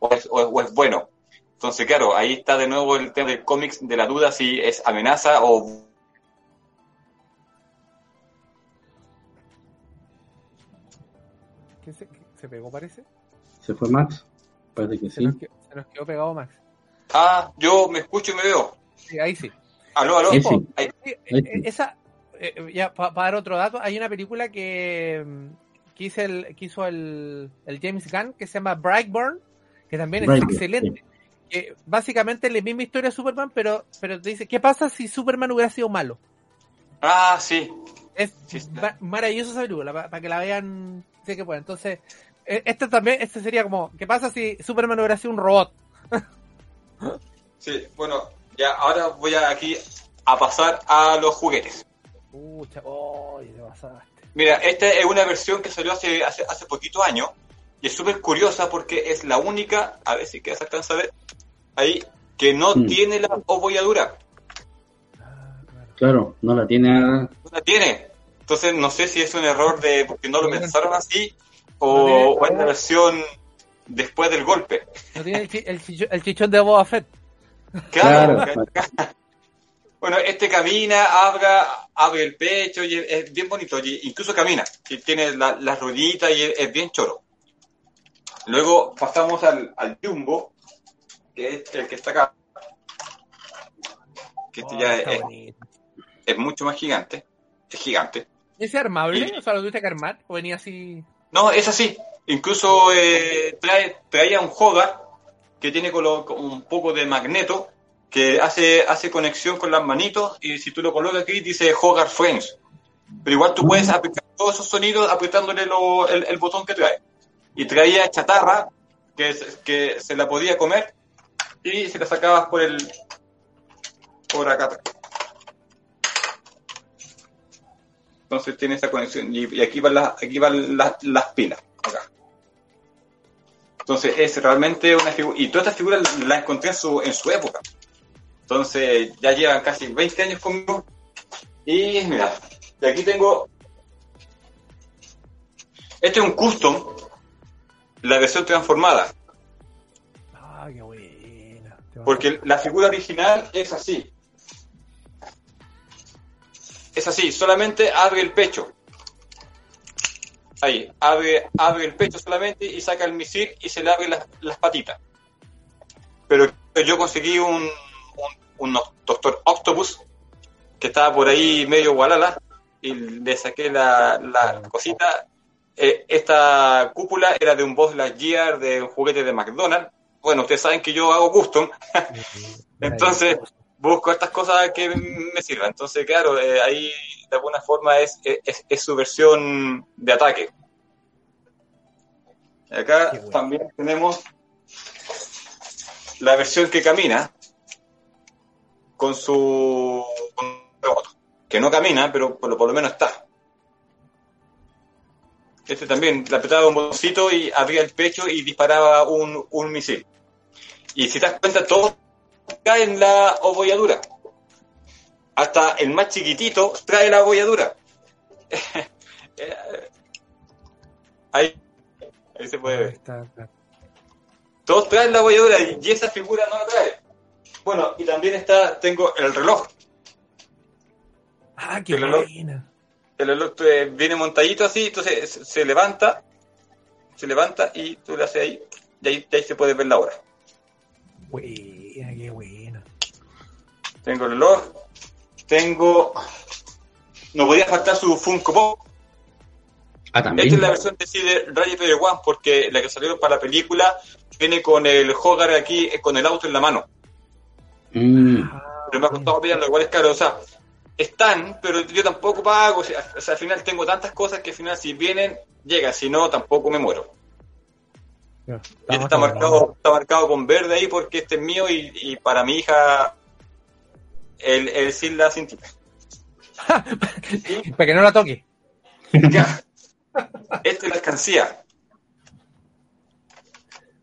o es, o es- o es bueno. Entonces, claro, ahí está de nuevo el tema del cómics de la duda si es amenaza o ¿Qué se, se pegó, parece? Se fue Max. Parece que Se, sí. se nos quedó pegado Max. ah, yo me escucho y me veo. Sí, ahí sí. Aló, aló. Ahí sí. Ahí- Sí, eh, Ahí sí. eh, esa, eh, ya para dar otro dato, hay una película que, mm, que hizo, el, que hizo el, el James Gunn que se llama Brightburn, que también es Brightburn, excelente. Que básicamente es la misma historia de Superman, pero, pero te dice, ¿qué pasa si Superman hubiera sido malo? Ah, sí. Es Sí, maravillosa esa película, para que la vean, sé que pueden. Entonces, eh, este también, este sería como, ¿qué pasa si Superman hubiera sido un robot? Sí, bueno, ya ahora voy a aquí a pasar a los juguetes. Pucha, oh, te pasaste. Mira, esta es una versión que salió hace, hace, hace poquito años y es súper curiosa porque es la única, a ver si que se alcanza a ver, ahí, que no Mm. tiene la obolladura. Ah, claro. Claro, no la tiene. No la tiene. Entonces no sé si es un error de porque no lo pensaron así no o, tiene- o es la versión después del golpe. No tiene el, chichón de Boba Fett. Claro. Claro. Bueno, este camina, abra, abre el pecho y es, bien bonito. y incluso camina. Y tiene la- las rueditas y es, es bien choro. Luego pasamos al, al Jumbo, que es el que está acá. Que este Oh, ya es, mucho más gigante. Es gigante. ¿Es armable? O sea, lo tuviste que armar. O venía así. No, es así. Incluso eh, trae, traía un Hogar que tiene un poco de magneto que hace, hace conexión con las manitos y si tú lo colocas aquí dice Hogar Friends. Pero igual tú puedes aplicar todos esos sonidos apretándole el, botón que trae. Y traía chatarra que, que se la podía comer y se la sacabas por el por acá atrás. Entonces tiene esa conexión y, y aquí van las aquí van las, las pilas acá. Entonces es realmente una figura y todas estas figuras las encontré en su en su época. Entonces ya llevan casi 20 años conmigo y mira, de aquí tengo este es un custom la versión transformada Ah, qué buena. porque la figura original es así. Es así, solamente abre el pecho. Ahí, abre, abre el pecho solamente y saca el misil y se le abre las, las patitas. Pero yo conseguí un, un, un Doctor Octopus que estaba por ahí medio gualala y le saqué la, la cosita. Eh, esta cúpula era de un Boss Lightyear de un juguete de McDonald's. Bueno, ustedes saben que yo hago custom, entonces busco estas cosas que me sirvan. Entonces, claro, eh, ahí de alguna forma es, es, es su versión de ataque. Acá bueno. también tenemos la versión que camina con su remoto. Que no camina, pero por lo, por lo menos está. Este también le apretaba un botoncito y abría el pecho y disparaba un, un misil. Y si te das cuenta, todo cae en la obolladura. Hasta el más chiquitito trae la obolladura. ahí, ahí se puede ver. Todos traen la bolladura y esa figura no la trae. Bueno, y también está, tengo el reloj. Ah, qué El reloj. buena. El reloj eh, viene montadito así, entonces se, se levanta, se levanta y tú le haces ahí, y ahí, y ahí se puede ver la hora. Tengo el reloj, tengo... No podía faltar su Funko Pop. Ah, Esta también. es la versión de sí de Ready Player One porque la que salieron para la película viene con el Hogar aquí, eh, con el auto en la mano. Mm, Pero me ha costado pillarlo, igual es caro. O sea, están, pero yo tampoco pago. O sea, al final tengo tantas cosas que al final si vienen, llegan. Si no, tampoco me muero. Y este está marcado, está marcado con verde ahí porque este es mío y, y para mi hija el, el sin la cintita. Para que no la toque. Ya. Este es la alcancía.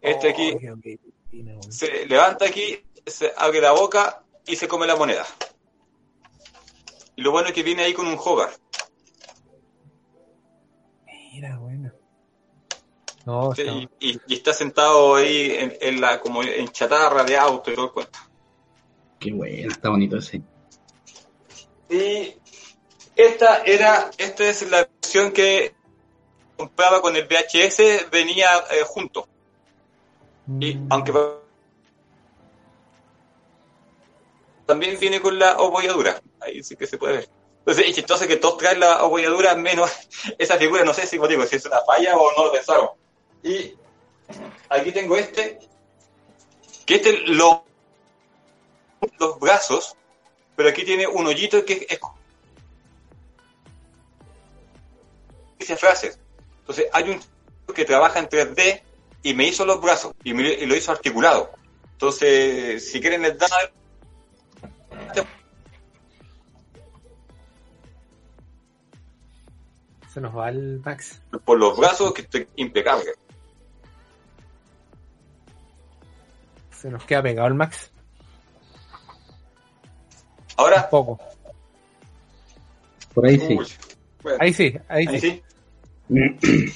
Este aquí Oh, se levanta aquí, se abre la boca y se come la moneda. Y lo bueno es que viene ahí con un hogar. Mira, bueno. No, Sí, está- y, y- y está sentado ahí en, en la como en chatarra de auto y todo el cuento. Qué bueno, está bonito ese. Y esta era, esta es la versión que compraba con el VHS, venía eh, junto. Y Mm. aunque también viene con la obolladura, ahí sí que se puede ver. Entonces es chistoso que todos traen la obolladura menos esa figura, no sé si, digo, si es una falla o no lo pensaron. Y aquí tengo este, que este lo los brazos, pero aquí tiene un hoyito que es dice frases. Entonces hay un chico que trabaja en 3D y me hizo los brazos y, me- y lo hizo articulado. Entonces, si quieren les da Se nos va el Max. por los brazos que estoy impecable. Se nos queda pegado el Max. Un Ahora, poco. Por ahí sí. uy, bueno, Ahí sí, ahí, ahí sí. sí.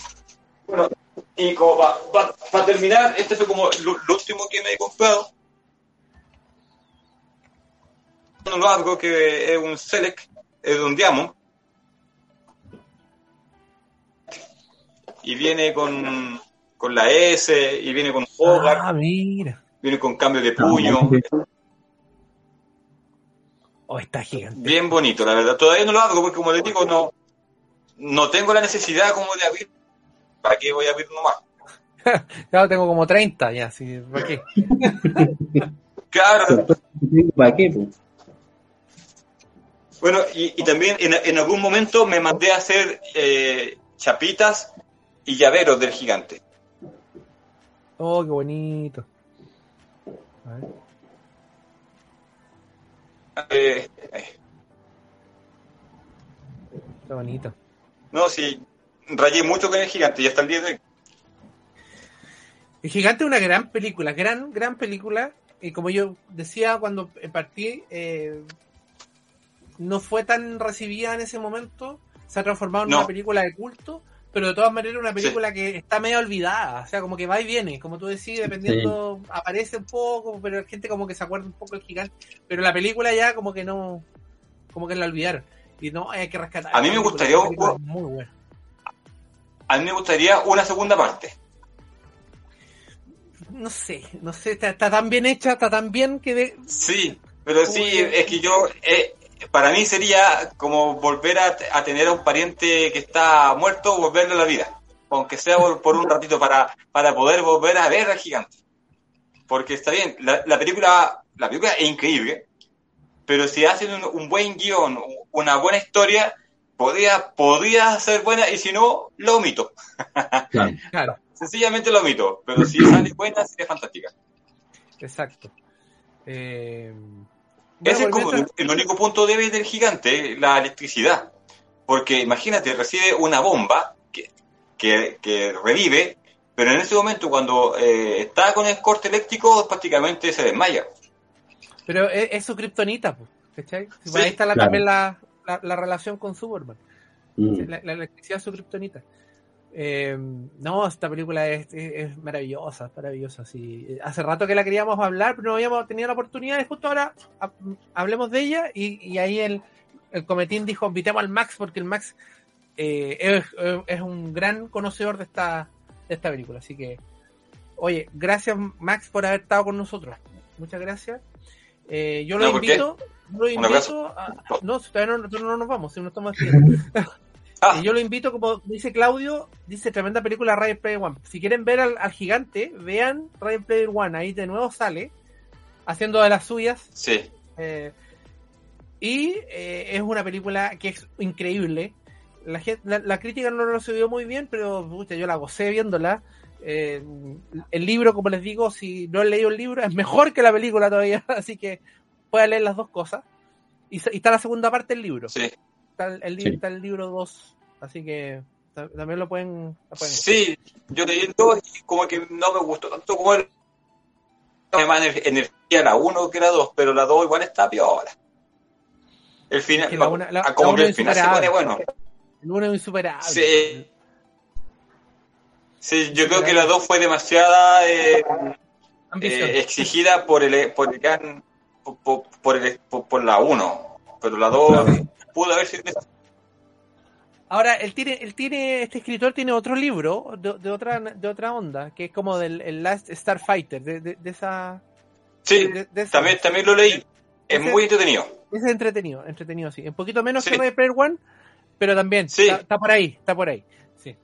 Bueno, y como para terminar, este fue como lo, lo último que me he comprado. No lo hago, que es un Select, es de un Diamond. Y viene con, con la S, y viene con Hogar, Ah, mira. viene con cambio de puño. Oh, está gigante. Bien bonito, la verdad. Todavía no lo hago porque, como les digo, no, no tengo la necesidad como de abrir. ¿Para qué voy a abrir nomás? Ya tengo como 30 ya, sí, ¿para qué? Claro. ¿Para qué? Bueno, y, y también en, en algún momento me mandé a hacer eh, chapitas y llaveros del gigante. Oh, qué bonito. A ver. Eh, eh, Qué bonito. no, sí, rayé mucho con el gigante y hasta el día de hoy. El Gigante es una gran película, gran, gran película. Y como yo decía cuando partí, eh, no fue tan recibida en ese momento. Se ha transformado en No. una película de culto, pero de todas maneras una película que está medio olvidada. O sea, como que va y viene, como tú decís, dependiendo, aparece un poco, pero la gente como que se acuerda un poco del Gigante. Pero la película ya como que no, como que la olvidaron. Y no, hay que rescatar. A mí me gustaría muy buena. A mí me gustaría una segunda parte. No sé, no sé, está, está tan bien hecha, está tan bien que de, Sí, pero sí, es que yo, eh, para mí sería como volver a, a tener a un pariente que está muerto, volverle a la vida, aunque sea por, por un ratito para, para poder volver a ver al gigante. Porque está bien, la, la película, la película es increíble, pero si hacen un, un buen guion, una buena historia, podría, podría ser buena y si no, lo omito. Claro. claro. Sencillamente lo omito, pero si sale buena, sería fantástica. Exacto. Eh, Ese es como el único punto débil del gigante, la electricidad. Porque imagínate, recibe una bomba que, que, que revive, pero en ese momento cuando eh, está con el corte eléctrico prácticamente se desmaya. pero es, es su kriptonita, pues, ¿cachai? Sí, Sí, ahí está la, claro. también la, la, la relación con Superman. Mm. La, la electricidad es su kriptonita. Eh, no, esta película es, es- es maravillosa, es maravillosa. Sí. Hace rato que la queríamos hablar, pero no habíamos tenido la oportunidad y justo ahora ha- hablemos de ella y, y ahí el, el cometín dijo, invitemos al Max porque el Max eh, es, es un gran conocedor de esta, de esta película. Así que, oye, gracias Max por haber estado con nosotros. Muchas gracias. Eh, yo lo invito, yo lo invito a- no, todavía no, nosotros no nos vamos, si no estamos. Ah, Y yo lo invito, como dice Claudio, dice tremenda película Ready Player One. Si quieren ver al, al gigante, vean Ready Player One. Ahí de nuevo sale, haciendo de las suyas. sí, eh, y eh, es una película que es increíble. La, la, la crítica no lo recibió muy bien, pero pucha, yo la gocé viéndola. Eh, el libro, como les digo, si no han leído el libro, es mejor que la película todavía. Así que pueden leer las dos cosas. Y, y está la segunda parte del libro sí. Está el, el Sí. está el libro 2, así que ta- también lo pueden, lo pueden- Sí, yo leí el 2 y como que no me gustó tanto como el... Más ener- energía la 1 que la 2, pero la 2 igual está piola. El final, Es que la una- la- ah, como la que el final se pone bueno. El uno es insuperable. Sí. Sí, yo creo que la 2 fue demasiada eh, eh, exigida por el por el por, por, por el- por- por la 1, pero la 2 pudo haber sido Ahora, él tiene, él tiene, este escritor tiene otro libro de, de otra, de otra onda, que es como del el Last Starfighter, de, de, de esa, Sí, esa- también, también lo leí. Es muy entretenido. es entretenido, entretenido, sí. Un poquito menos Sí. que Ready Player One, pero también Sí. está, está por ahí, está por ahí. Sí.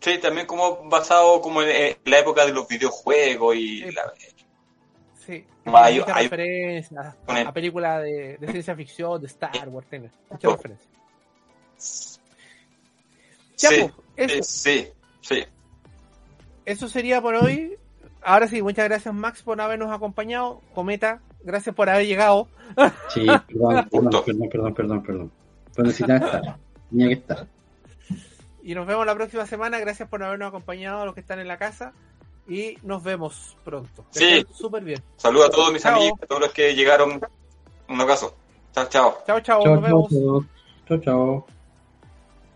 Sí, también como basado como en, en la época de los videojuegos y Sí. la- Sí, hay- muchas hay- referencias con a, el- a películas de, de ciencia ficción, de Star Wars, tiene muchas Oh. referencias. Sí, pues, eso, eh, sí, sí. eso sería por hoy. Ahora sí, muchas gracias Max por habernos acompañado. Cometa, gracias por haber llegado. Sí, perdón, perdón, perdón, perdón, perdón, perdón. Pero necesitaba estar. Tenía que estar. Y nos vemos la próxima semana. Gracias por habernos acompañado a los que están en la casa. Y nos vemos pronto. Que Sí. Súper bien. Saludos a todos mis Chao. amigos, a todos los que llegaron. Un abrazo. Chao, chao. Chao, chao. Chao, nos chao, vemos. chao. Chao, chao.